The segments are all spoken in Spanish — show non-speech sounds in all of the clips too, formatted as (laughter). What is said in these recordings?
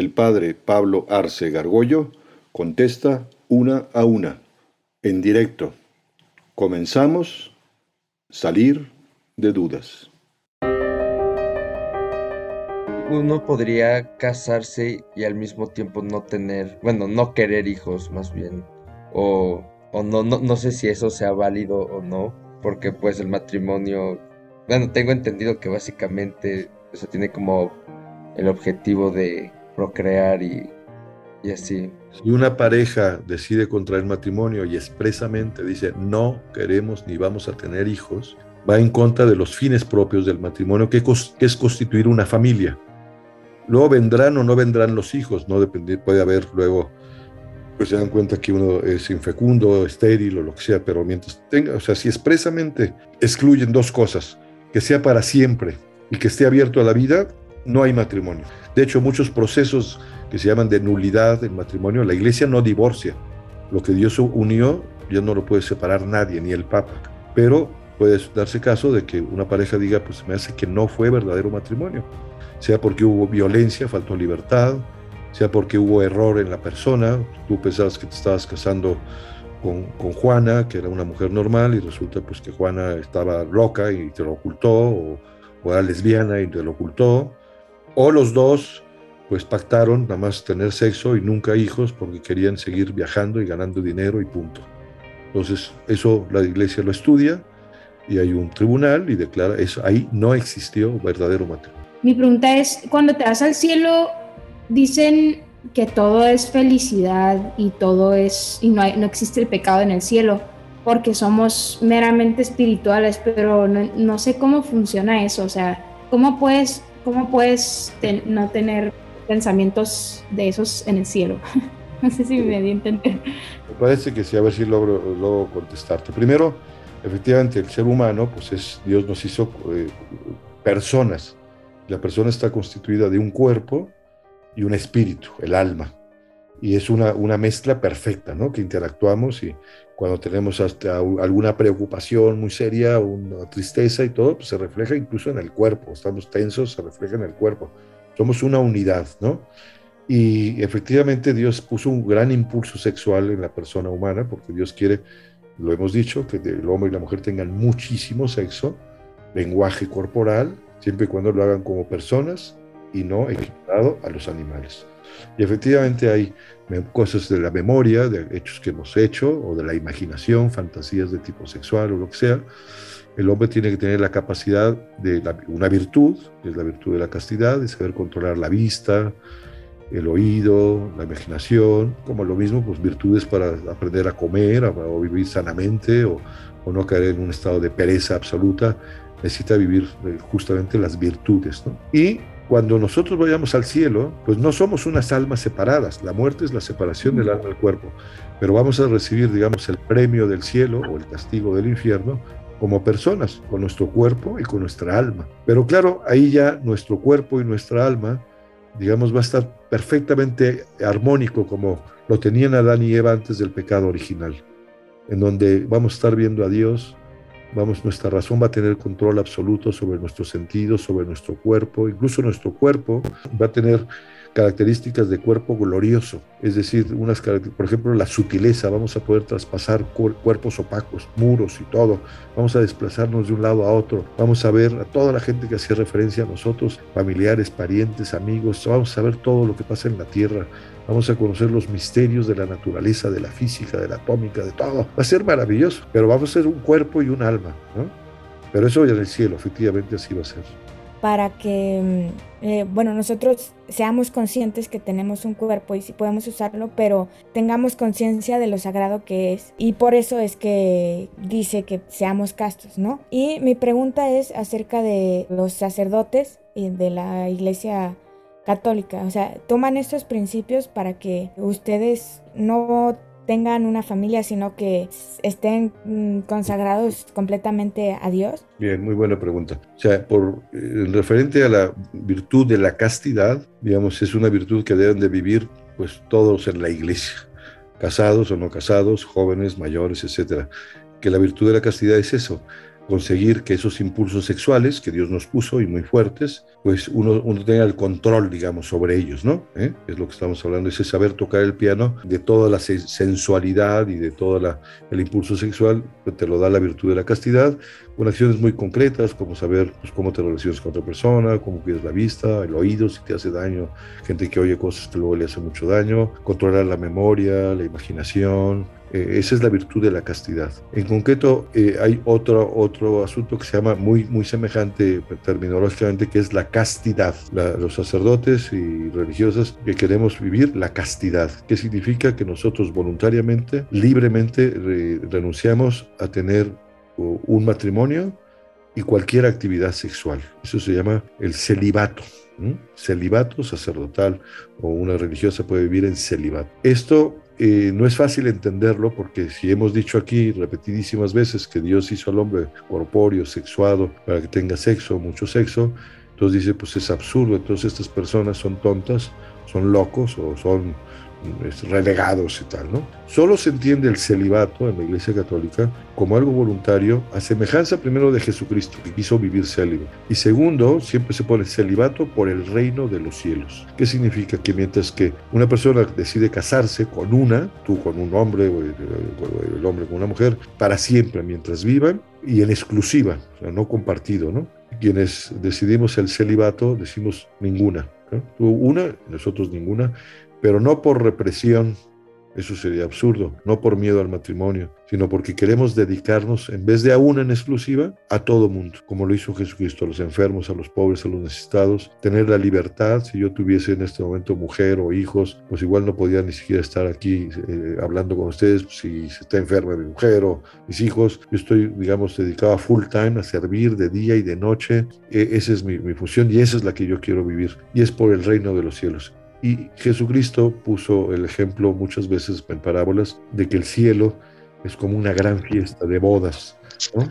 El padre Pablo Arce Gargollo contesta una a una, en directo. Comenzamos. Salir de dudas. Uno podría casarse y al mismo tiempo no tener, bueno, no querer hijos más bien. O, o no, no, sé si eso sea válido o no, porque pues el matrimonio, bueno, tengo entendido que básicamente eso tiene como el objetivo de procrear y, y así. Si una pareja decide contraer matrimonio y expresamente dice no queremos ni vamos a tener hijos, va en contra de los fines propios del matrimonio, que, es constituir una familia. Luego vendrán o no vendrán los hijos, no depende, puede haber luego, pues se dan cuenta que uno es infecundo, estéril o lo que sea, pero mientras tenga, o sea, si expresamente excluyen dos cosas, que sea para siempre y que esté abierto a la vida, no hay matrimonio. De hecho, muchos procesos que se llaman de nulidad del matrimonio, la iglesia no divorcia. Lo que Dios unió ya no lo puede separar nadie, ni el Papa. Pero puede darse caso de que una pareja diga, pues me hace que no fue verdadero matrimonio. Sea porque hubo violencia, faltó libertad, sea porque hubo error en la persona. Tú pensabas que te estabas casando con, con, Juana, que era una mujer normal, y resulta pues que Juana estaba loca y te lo ocultó, o, o era lesbiana y te lo ocultó o los dos pues pactaron nada más tener sexo y nunca hijos porque querían seguir viajando y ganando dinero y punto. Entonces eso la iglesia lo estudia y hay un tribunal y declara eso, ahí no existió verdadero matrimonio. Mi pregunta es, cuando te vas al cielo, dicen que todo es felicidad y todo es, y no, no existe el pecado en el cielo, porque somos meramente espirituales, pero no, no sé cómo funciona eso, o sea, ¿cómo puedes ¿Cómo puedes no tener pensamientos de esos en el cielo? (laughs) no sé si me di a entender. Me parece que sí, a ver si logro, logro contestarte. Primero, efectivamente, el ser humano, pues es, Dios nos hizo eh, personas. La persona está constituida de un cuerpo y un espíritu, el alma. Y es una, una mezcla perfecta, ¿no? Que interactuamos y cuando tenemos hasta alguna preocupación muy seria, una tristeza y todo, pues se refleja incluso en el cuerpo. Estamos tensos, se refleja en el cuerpo. Somos una unidad, ¿no? Y efectivamente Dios puso un gran impulso sexual en la persona humana, porque Dios quiere, lo hemos dicho, que el hombre y la mujer tengan muchísimo sexo, lenguaje corporal, siempre y cuando lo hagan como personas y no equiparado a los animales. Y efectivamente hay cosas de la memoria, de hechos que hemos hecho, o de la imaginación, fantasías de tipo sexual o lo que sea. El hombre tiene que tener la capacidad de una virtud, que es la virtud de la castidad, de saber controlar la vista, el oído, la imaginación, como lo mismo, pues virtudes para aprender a comer o vivir sanamente o, o, no caer en un estado de pereza absoluta, necesita vivir eh, justamente las virtudes. ¿no? Y cuando nosotros vayamos al cielo, pues no somos unas almas separadas. La muerte es la separación del alma del cuerpo. Pero vamos a recibir, digamos, el premio del cielo o el castigo del infierno como personas, con nuestro cuerpo y con nuestra alma. Pero claro, ahí ya nuestro cuerpo y nuestra alma, digamos, va a estar perfectamente armónico como lo tenían Adán y Eva antes del pecado original, en donde vamos a estar viendo a Dios, Vamos, nuestra razón va a tener control absoluto sobre nuestros sentidos, sobre nuestro cuerpo, incluso nuestro cuerpo va a tener características de cuerpo glorioso, es decir, unas por ejemplo, la sutileza, vamos a poder traspasar cuerpos opacos, muros y todo, vamos a desplazarnos de un lado a otro, vamos a ver a toda la gente que hacía referencia a nosotros, familiares, parientes, amigos, vamos a ver todo lo que pasa en la tierra, vamos a conocer los misterios de la naturaleza, de la física, de la atómica, de todo. Va a ser maravilloso, pero vamos a ser un cuerpo y un alma, ¿no? Pero eso ya en el cielo, efectivamente así va a ser. Para que, mm, eh, bueno, nosotros seamos conscientes que tenemos un cuerpo y si podemos usarlo, pero tengamos conciencia de lo sagrado que es. Y por eso es que dice que seamos castos, ¿no? Y mi pregunta es acerca de los sacerdotes y de la iglesia católica. O sea, toman estos principios para que ustedes no tengan una familia, sino que estén mm, consagrados completamente a Dios? Bien, muy buena pregunta. O sea, por eh, referente a la virtud de la castidad, digamos, es una virtud que deben de vivir pues todos en la iglesia, casados o no casados, jóvenes, mayores, etcétera. Que la virtud de la castidad es eso, conseguir que esos impulsos sexuales que Dios nos puso y muy fuertes, pues uno, uno tenga el control, digamos, sobre ellos, ¿no? ¿Eh? Es lo que estamos hablando, ese saber tocar el piano de toda la sensualidad y de todo el impulso sexual, pues, te lo da la virtud de la castidad, con acciones muy concretas, como saber pues, cómo te relacionas con otra persona, cómo cuidas la vista, el oído, si te hace daño, gente que oye cosas que luego le hace mucho daño, controlar la memoria, la imaginación, eh, esa es la virtud de la castidad. En concreto, eh, hay otro, otro asunto que se llama muy, muy semejante terminológicamente, que es la castidad. los sacerdotes y religiosas que queremos vivir la castidad, que significa que nosotros voluntariamente, libremente renunciamos a tener un matrimonio y cualquier actividad sexual. Eso se llama el celibato. Celibato sacerdotal o una religiosa puede vivir en celibato. Esto eh, no es fácil entenderlo porque si hemos dicho aquí repetidísimas veces que Dios hizo al hombre corpóreo, sexuado, para que tenga sexo, mucho sexo, entonces dice, pues es absurdo, entonces estas personas son tontas, son locos o son relegados y tal, ¿no? Solo se entiende el celibato en la Iglesia Católica como algo voluntario, a semejanza primero de Jesucristo, que quiso vivir célibe. Y segundo, siempre se pone celibato por el reino de los cielos. ¿Qué significa? Que mientras que una persona decide casarse con una, tú con un hombre o el hombre con una mujer, para siempre, mientras vivan, y en exclusiva, o sea, no compartido, ¿no? Quienes decidimos el celibato, decimos ninguna. Tú una, nosotros ninguna, pero no por represión, eso sería absurdo, no por miedo al matrimonio, sino porque queremos dedicarnos, en vez de a una en exclusiva, a todo mundo, como lo hizo Jesucristo, a los enfermos, a los pobres, a los necesitados, tener la libertad. Si yo tuviese en este momento mujer o hijos, pues igual no podía ni siquiera estar aquí eh, hablando con ustedes si está enferma mi mujer o mis hijos. Yo estoy, digamos, dedicado a full time a servir de día y de noche. E, esa es mi, mi función y esa es la que yo quiero vivir. Y es por el reino de los cielos. Y Jesucristo puso el ejemplo muchas veces en parábolas de que el cielo es como una gran fiesta de bodas, ¿no?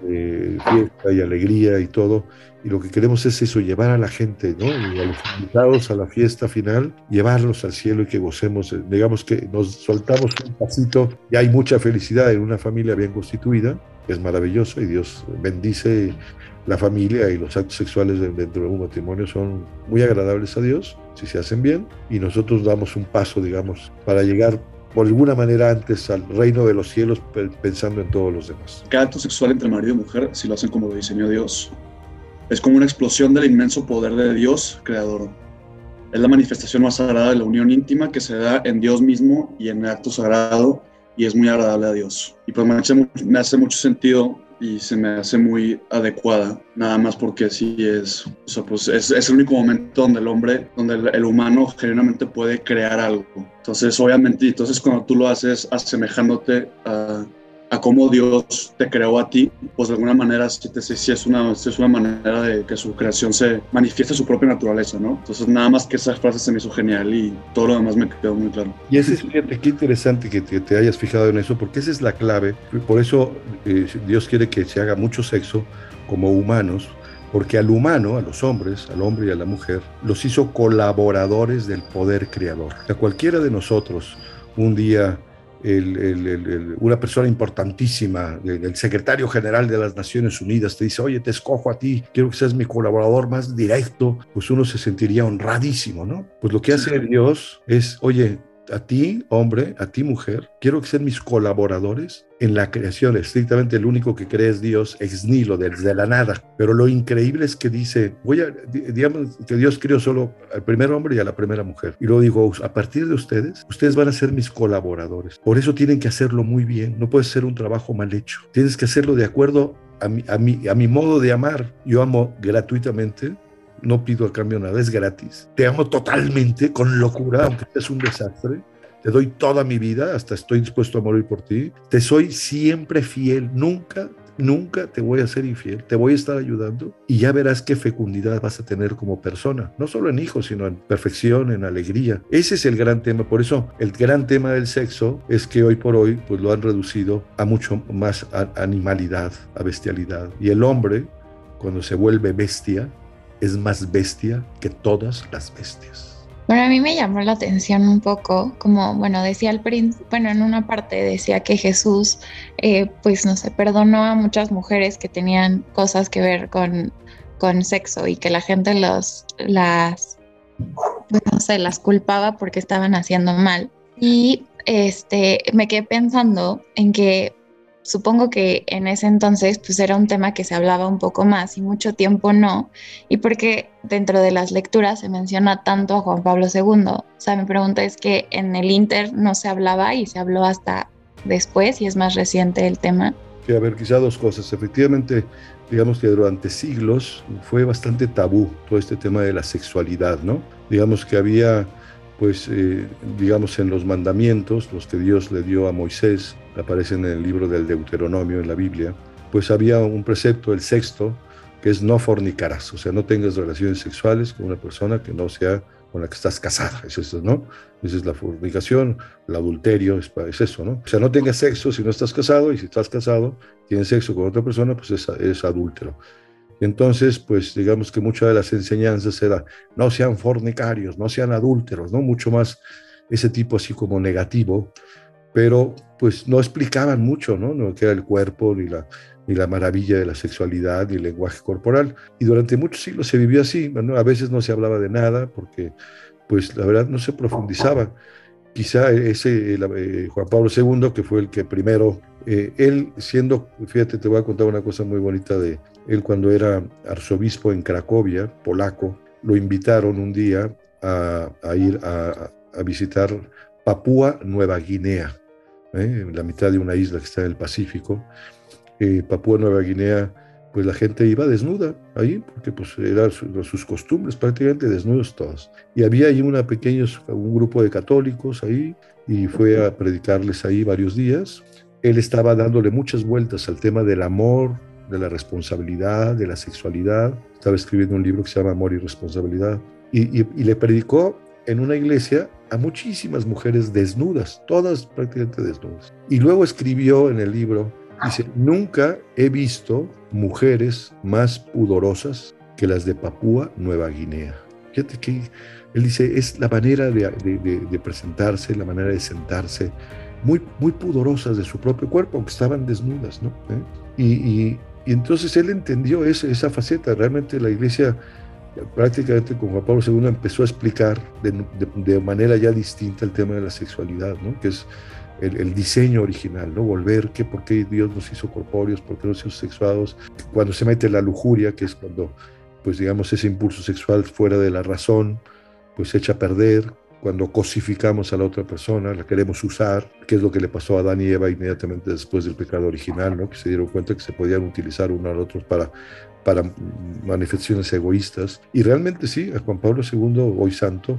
fiesta y alegría y todo. Y lo que queremos es eso, llevar a la gente, ¿no? Y a los invitados a la fiesta final, llevarlos al cielo y que gocemos, digamos que nos soltamos un pasito y hay mucha felicidad en una familia bien constituida, es maravilloso y Dios bendice la familia y los actos sexuales dentro de un matrimonio son muy agradables a Dios si se hacen bien y nosotros damos un paso, digamos, para llegar por alguna manera antes al reino de los cielos pensando en todos los demás. Cada acto sexual entre marido y mujer, si lo hacen como lo diseñó Dios, es como una explosión del inmenso poder de Dios creador. Es la manifestación más sagrada de la unión íntima que se da en Dios mismo y en el acto sagrado y es muy agradable a Dios. Y pues me hace, me hace mucho sentido y se me hace muy adecuada, nada más porque así es, o sea, pues es, el único momento donde el hombre, donde el, humano genuinamente puede crear algo. Entonces, obviamente, entonces cuando tú lo haces asemejándote a, a cómo Dios te creó a ti, pues de alguna manera sí, te, sí es, una, es una manera de que su creación se manifieste su propia naturaleza, ¿no? Entonces nada más que esa frase se me hizo genial y todo lo demás me quedó muy claro. Y ese es, fíjate, qué interesante que te, hayas fijado en eso, porque esa es la clave. Por eso eh, Dios quiere que se haga mucho sexo como humanos, porque al humano, a los hombres, al hombre y a la mujer, los hizo colaboradores del poder creador. A cualquiera de nosotros un día una persona importantísima, el secretario general de las Naciones Unidas, te dice, oye, te escojo a ti, quiero que seas mi colaborador más directo, pues uno se sentiría honradísimo, ¿no? Pues lo que hace Dios es, oye, a ti, hombre, a ti, mujer, quiero que sean mis colaboradores en la creación. Estrictamente el único que cree es Dios, ex nihilo, desde la nada. Pero lo increíble es que dice, voy a, digamos que Dios creó solo al primer hombre y a la primera mujer. Y luego digo, a partir de ustedes, ustedes van a ser mis colaboradores. Por eso tienen que hacerlo muy bien. No puede ser un trabajo mal hecho. Tienes que hacerlo de acuerdo a mi, a mi, a mi modo de amar. Yo amo gratuitamente no pido a cambio nada, es gratis. Te amo totalmente, con locura, aunque seas un desastre. Te doy toda mi vida, hasta estoy dispuesto a morir por ti. Te soy siempre fiel, nunca nunca te voy a ser infiel, te voy a estar ayudando y ya verás qué fecundidad vas a tener como persona, no solo en hijos, sino en perfección, en alegría. Ese es el gran tema, por eso el gran tema del sexo es que hoy por hoy pues lo han reducido a mucho más animalidad, a bestialidad. Y el hombre, cuando se vuelve bestia, es más bestia que todas las bestias. Bueno, a mí me llamó la atención un poco, como, bueno, decía príncipe, bueno, en una parte decía que Jesús, eh, pues, no sé, perdonó a muchas mujeres que tenían cosas que ver con, con sexo y que la gente los, las, no sé, las culpaba porque estaban haciendo mal. Y este, me quedé pensando en que supongo que en ese entonces pues era un tema que se hablaba un poco más y mucho tiempo no, y porque dentro de las lecturas se menciona tanto a Juan Pablo II. O sea, mi pregunta es que en el Inter no se hablaba y se habló hasta después y es más reciente el tema. Sí, a ver, quizá dos cosas. Efectivamente, digamos que durante siglos fue bastante tabú todo este tema de la sexualidad, ¿no? Digamos que había pues eh, digamos en los mandamientos, los que Dios le dio a Moisés, aparecen en el libro del Deuteronomio, en la Biblia, pues había un precepto, el sexto, que es no fornicarás, o sea, no tengas relaciones sexuales con una persona que no sea con la que estás casada, es eso, ¿no? Esa es la fornicación, el adulterio, es, es, eso, ¿no? O sea, no tengas sexo si no estás casado y si estás casado, tienes sexo con otra persona, pues es, es adúltero. Entonces, pues digamos que muchas de las enseñanzas era no sean fornicarios, no sean adúlteros, ¿no? Mucho más ese tipo así como negativo, pero pues no explicaban mucho, ¿no? No que era el cuerpo ni la, ni la maravilla de la sexualidad ni el lenguaje corporal. Y durante muchos siglos se vivió así, ¿no? A veces no se hablaba de nada porque pues la verdad no se profundizaba. Quizá ese eh, Juan Pablo II, que fue el que primero, eh, él siendo, fíjate, te voy a contar una cosa muy bonita de, él cuando era arzobispo en Cracovia, polaco, lo invitaron un día a, ir a, visitar Papúa Nueva Guinea, ¿eh? en la mitad de una isla que está en el Pacífico. Eh, Papúa Nueva Guinea, pues la gente iba desnuda ahí, porque pues eran sus costumbres, prácticamente desnudos todos. Y había ahí una pequeña, un grupo de católicos ahí, y fue a predicarles ahí varios días. Él estaba dándole muchas vueltas al tema del amor, de la responsabilidad, de la sexualidad. Estaba escribiendo un libro que se llama Amor y Responsabilidad. Y, le predicó en una iglesia a muchísimas mujeres desnudas, todas prácticamente desnudas. Y luego escribió en el libro, dice, nunca he visto mujeres más pudorosas que las de Papúa Nueva Guinea. Fíjate que él dice, es la manera de, presentarse, la manera de sentarse, muy, muy pudorosas de su propio cuerpo, aunque estaban desnudas, ¿no? ¿Eh? y, y entonces él entendió esa, esa faceta. Realmente la iglesia, prácticamente con Juan Pablo II, empezó a explicar de, manera ya distinta el tema de la sexualidad, ¿no? que es el, diseño original, ¿no? Volver, que por qué Dios nos hizo corpóreos, por qué nos hizo sexuados, cuando se mete la lujuria, que es cuando, pues digamos, ese impulso sexual fuera de la razón, pues se echa a perder, cuando cosificamos a la otra persona, la queremos usar, que es lo que le pasó a Adán y Eva inmediatamente después del pecado original, ¿no? que se dieron cuenta que se podían utilizar uno al otro para, para manifestaciones egoístas. Y realmente sí, a Juan Pablo II, hoy santo,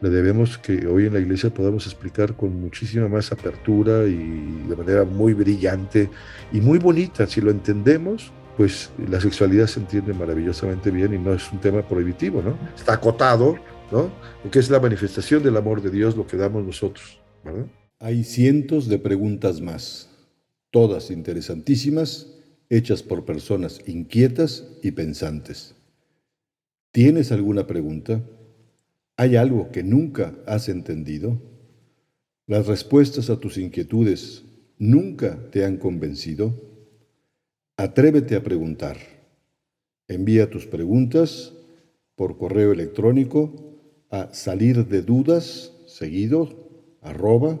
le debemos que hoy en la iglesia podamos explicar con muchísima más apertura y de manera muy brillante y muy bonita. Si lo entendemos, pues la sexualidad se entiende maravillosamente bien y no es un tema prohibitivo, ¿no? Está acotado, ¿no? Porque es la manifestación del amor de Dios lo que damos nosotros, Hay cientos de preguntas más, todas interesantísimas, hechas por personas inquietas y pensantes. ¿Tienes alguna pregunta? ¿Hay algo que nunca has entendido? ¿Las respuestas a tus inquietudes nunca te han convencido? Atrévete a preguntar. Envía tus preguntas por correo electrónico a salir de dudas, seguido, arroba.